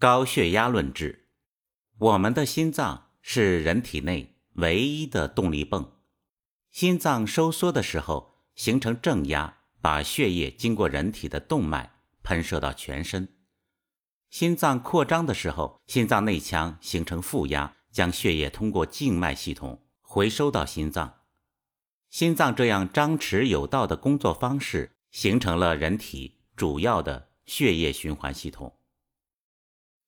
高血压论治。我们的心脏是人体内唯一的动力泵，心脏收缩的时候形成正压，把血液经过人体的动脉喷射到全身；心脏扩张的时候，心脏内腔形成负压，将血液通过静脉系统回收到心脏。心脏这样张弛有道的工作方式，形成了人体主要的血液循环系统。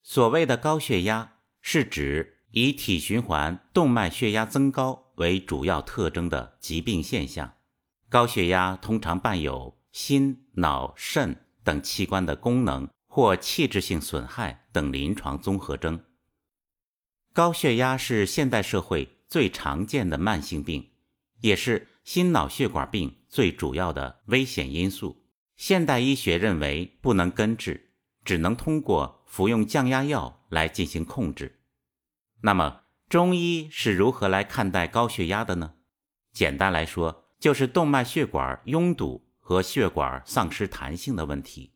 所谓的高血压，是指以体循环、动脉血压增高为主要特征的疾病现象。高血压通常伴有心、脑、肾等器官的功能或器质性损害等临床综合征。高血压是现代社会最常见的慢性病，也是心脑血管病最主要的危险因素。现代医学认为不能根治，只能通过。服用降压药来进行控制。那么，中医是如何来看待高血压的呢？简单来说，就是动脉血管拥堵和血管丧失弹性的问题。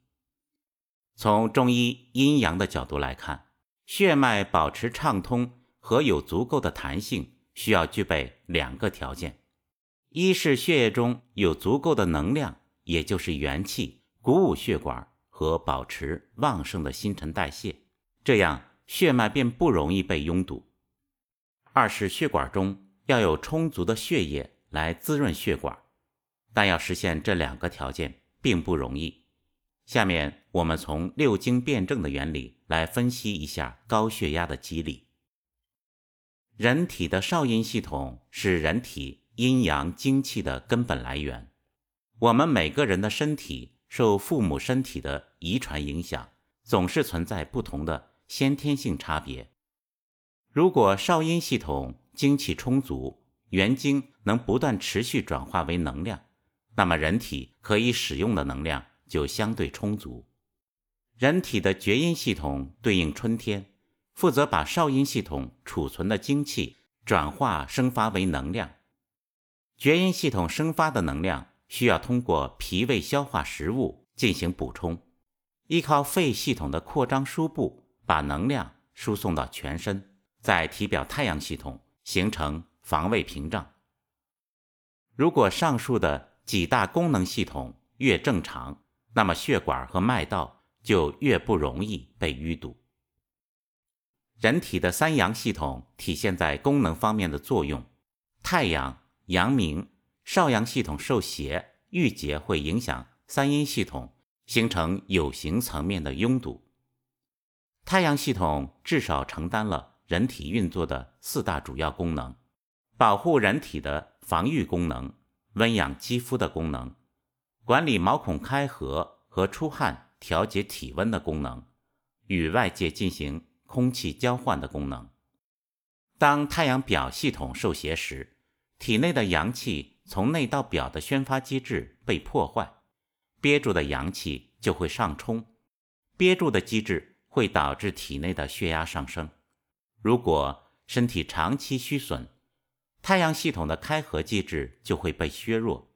从中医阴阳的角度来看，血脉保持畅通和有足够的弹性，需要具备两个条件：一是血液中有足够的能量，也就是元气，鼓舞血管。和保持旺盛的新陈代谢，这样血脉便不容易被拥堵。二是血管中要有充足的血液来滋润血管，但要实现这两个条件并不容易。下面我们从六经辩证的原理来分析一下高血压的机理。人体的少阴系统是人体阴阳精气的根本来源，我们每个人的身体。受父母身体的遗传影响，总是存在不同的先天性差别。如果少阴系统精气充足，元精能不断持续转化为能量，那么人体可以使用的能量就相对充足。人体的厥阴系统对应春天，负责把少阴系统储存的精气转化生发为能量。厥阴系统生发的能量。需要通过脾胃消化食物进行补充，依靠肺系统的扩张输布，把能量输送到全身，在体表太阳系统形成防卫屏障。如果上述的几大功能系统越正常，那么血管和脉道就越不容易被淤堵。人体的三阳系统体现在功能方面的作用，太阳、阳明。少阳系统受邪郁结，会影响三阴系统，形成有形层面的拥堵。太阳系统至少承担了人体运作的四大主要功能：保护人体的防御功能、温养肌肤的功能、管理毛孔开合和出汗、调节体温的功能、与外界进行空气交换的功能。当太阳表系统受邪时，体内的阳气。从内到表的宣发机制被破坏，憋住的阳气就会上冲，憋住的机制会导致体内的血压上升。如果身体长期虚损，太阳系统的开合机制就会被削弱。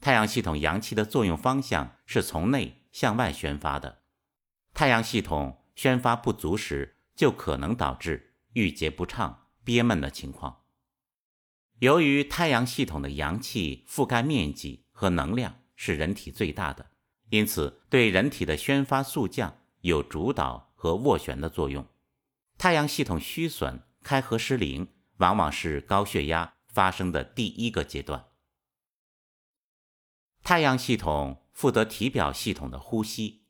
太阳系统阳气的作用方向是从内向外宣发的，太阳系统宣发不足时，就可能导致郁结不畅、憋闷的情况。由于太阳系统的阳气覆盖面积和能量是人体最大的，因此对人体的宣发速降有主导和斡旋的作用。太阳系统虚损、开合失灵，往往是高血压发生的第一个阶段。太阳系统负责体表系统的呼吸，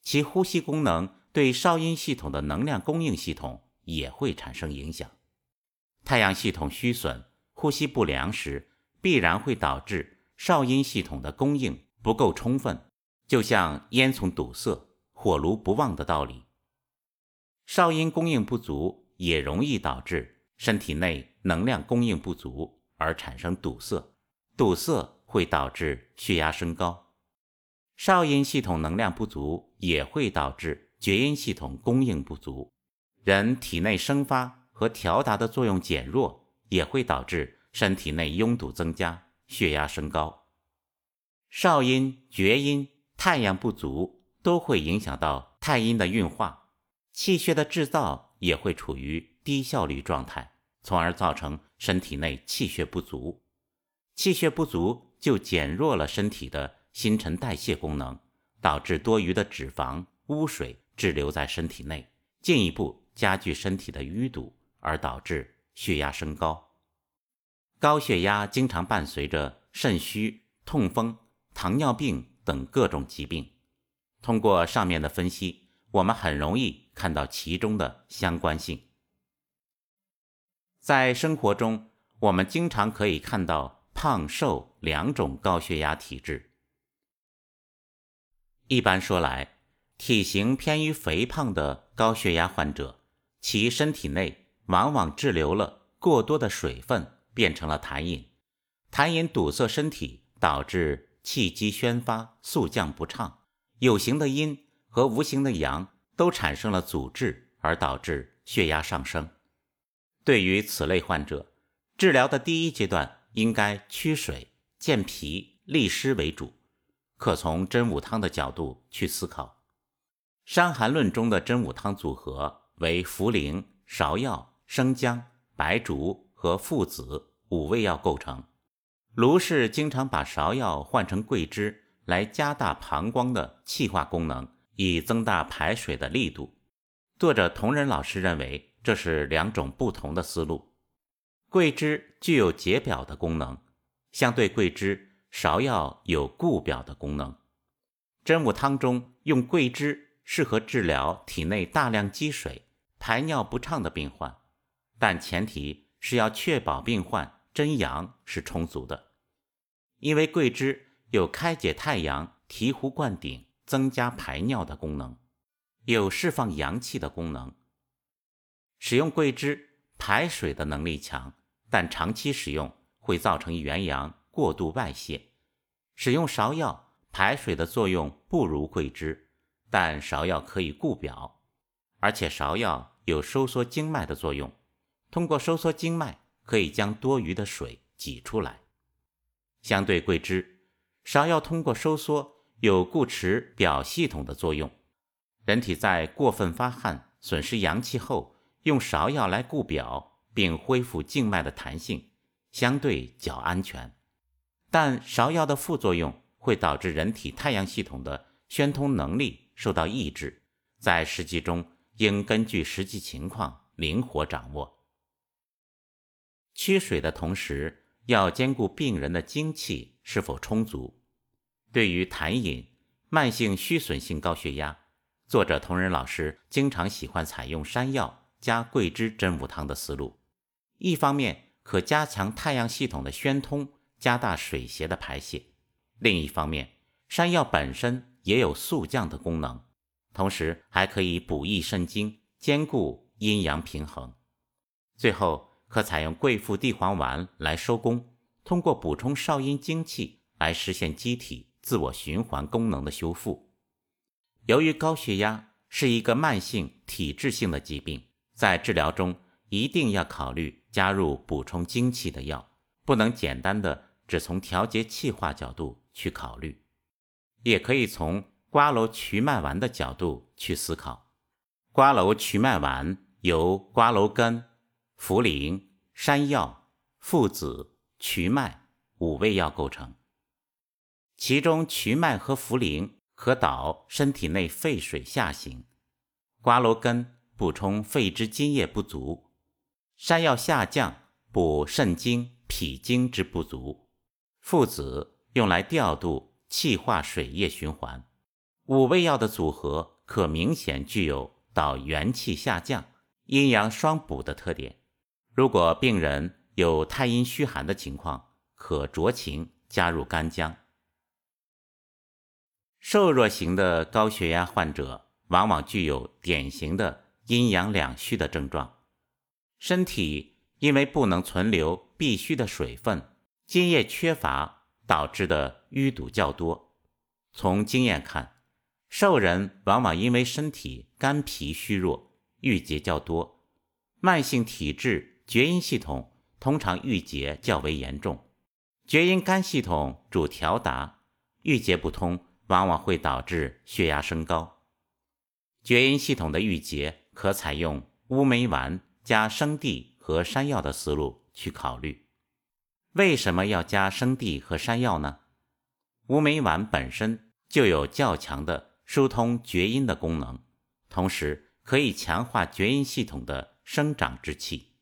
其呼吸功能对少阴系统的能量供应系统也会产生影响。太阳系统虚损。呼吸不良时，必然会导致少阴系统的供应不够充分，就像烟囱堵塞、火炉不旺的道理。少阴供应不足，也容易导致身体内能量供应不足而产生堵塞，堵塞会导致血压升高。少阴系统能量不足，也会导致厥阴系统供应不足，人体内生发和调达的作用减弱。也会导致身体内拥堵增加，血压升高。少阴、厥阴、太阳不足都会影响到太阴的运化，气血的制造也会处于低效率状态，从而造成身体内气血不足。气血不足就减弱了身体的新陈代谢功能，导致多余的脂肪、污水滞留在身体内，进一步加剧身体的淤堵，而导致血压升高。高血压经常伴随着肾虚、痛风、糖尿病等各种疾病。通过上面的分析，我们很容易看到其中的相关性。在生活中，我们经常可以看到胖瘦两种高血压体质。一般说来，体型偏于肥胖的高血压患者，其身体内往往滞留了过多的水分，变成了痰饮。痰饮堵塞身体，导致气机宣发，速降不畅。有形的阴和无形的阳都产生了阻滞，而导致血压上升。对于此类患者，治疗的第一阶段应该驱水、健脾、利湿为主。可从真武汤的角度去思考，《伤寒论》中的真武汤组合为茯苓、芍药、生姜、白术和附子五味药构成。卢氏经常把芍药换成桂枝。来加大膀胱的气化功能，以增大排水的力度。作者同仁老师认为，这是两种不同的思路。桂枝具有解表的功能，相对桂枝，芍药有固表的功能。真武汤中用桂枝，适合治疗体内大量积水、排尿不畅的病患，但前提是要确保病患真阳是充足的，因为桂枝。有开解太阳、醍醐灌顶、增加排尿的功能，有释放阳气的功能。使用桂枝排水的能力强，但长期使用会造成元阳过度外泄。使用芍药排水的作用不如桂枝，但芍药可以固表，而且芍药有收缩经脉的作用，通过收缩经脉可以将多余的水挤出来。相对桂枝。芍药通过收缩有固持表系统的作用，人体在过分发汗、损失阳气后，用芍药来固表并恢复静脉的弹性，相对较安全。但芍药的副作用会导致人体太阳系统的宣通能力受到抑制，在实际中应根据实际情况灵活掌握。驱水的同时，要兼顾病人的精气是否充足。对于痰饮、慢性虚损性高血压，作者同仁老师经常喜欢采用山药加桂枝真武汤的思路。一方面可加强太阳系统的宣通，加大水邪的排泄；另一方面，山药本身也有速降的功能，同时还可以补益肾精，兼顾阴阳平衡。最后。可采用桂附地黄丸来收功，通过补充少阴精气来实现机体自我循环功能的修复。由于高血压是一个慢性体质性的疾病，在治疗中一定要考虑加入补充精气的药，不能简单的只从调节气化角度去考虑，也可以从瓜蒌瞿麦丸的角度去思考。瓜蒌瞿麦丸由瓜蒌根。茯苓、山药、附子、瞿麦五味药构成，其中瞿麦和茯苓可导身体内废水下行，瓜蒌根补充肺之津液不足，山药下降补肾精、脾精之不足，附子用来调度气化水液循环。五味药的组合可明显具有导元气下降、阴阳双补的特点。如果病人有太阴虚寒的情况，可酌情加入干姜。瘦弱型的高血压患者往往具有典型的阴阳两虚的症状，身体因为不能存留必需的水分，津液缺乏导致的淤堵较多。从经验看，瘦人往往因为身体肝脾虚弱，郁结较多，慢性体质。厥阴系统通常郁结较为严重，厥阴肝系统主调达，郁结不通，往往会导致血压升高。厥阴系统的郁结可采用乌梅丸加生地和山药的思路去考虑。为什么要加生地和山药呢？乌梅丸本身就有较强的疏通厥阴的功能，同时可以强化厥阴系统的生长之气。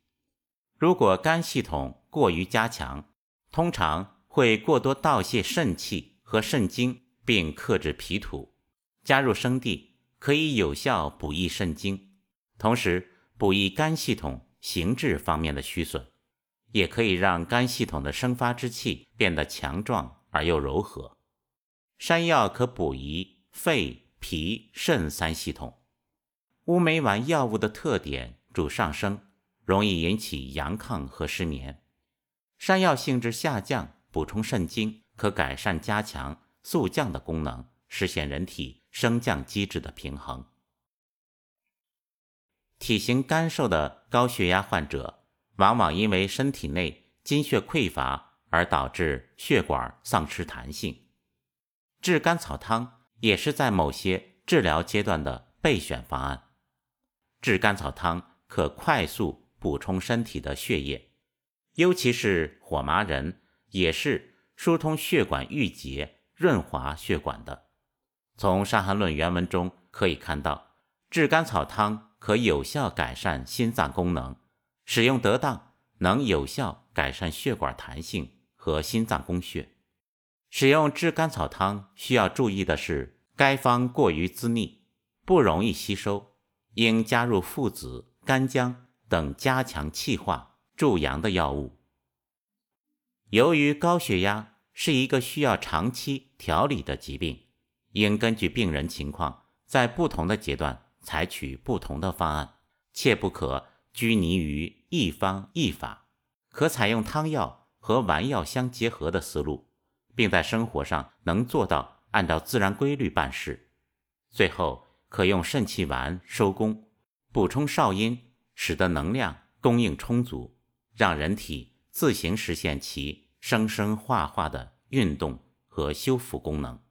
如果肝系统过于加强，通常会过多盗泄肾气和肾精，并克制脾土。加入生地可以有效补益肾精，同时补益肝系统形质方面的虚损，也可以让肝系统的生发之气变得强壮而又柔和。山药可补益肺、脾、肾三系统。乌梅丸药物的特点主上升。容易引起阳亢和失眠。山药性质下降，补充肾精，可改善加强速降的功能，实现人体升降机制的平衡。体型干瘦的高血压患者，往往因为身体内津血匮乏而导致血管丧失弹性。炙甘草汤也是在某些治疗阶段的备选方案。炙甘草汤可快速。补充身体的血液，尤其是火麻仁，也是疏通血管郁结、润滑血管的。从《伤寒论》原文中可以看到，炙甘草汤可有效改善心脏功能，使用得当能有效改善血管弹性和心脏供血。使用炙甘草汤需要注意的是，该方过于滋腻，不容易吸收，应加入附子、干姜。等加强气化、助阳的药物。由于高血压是一个需要长期调理的疾病，应根据病人情况，在不同的阶段采取不同的方案，切不可拘泥于一方一法。可采用汤药和丸药相结合的思路，并在生活上能做到按照自然规律办事。最后，可用肾气丸收工，补充少阴。使得能量供应充足，让人体自行实现其生生化化的运动和修复功能。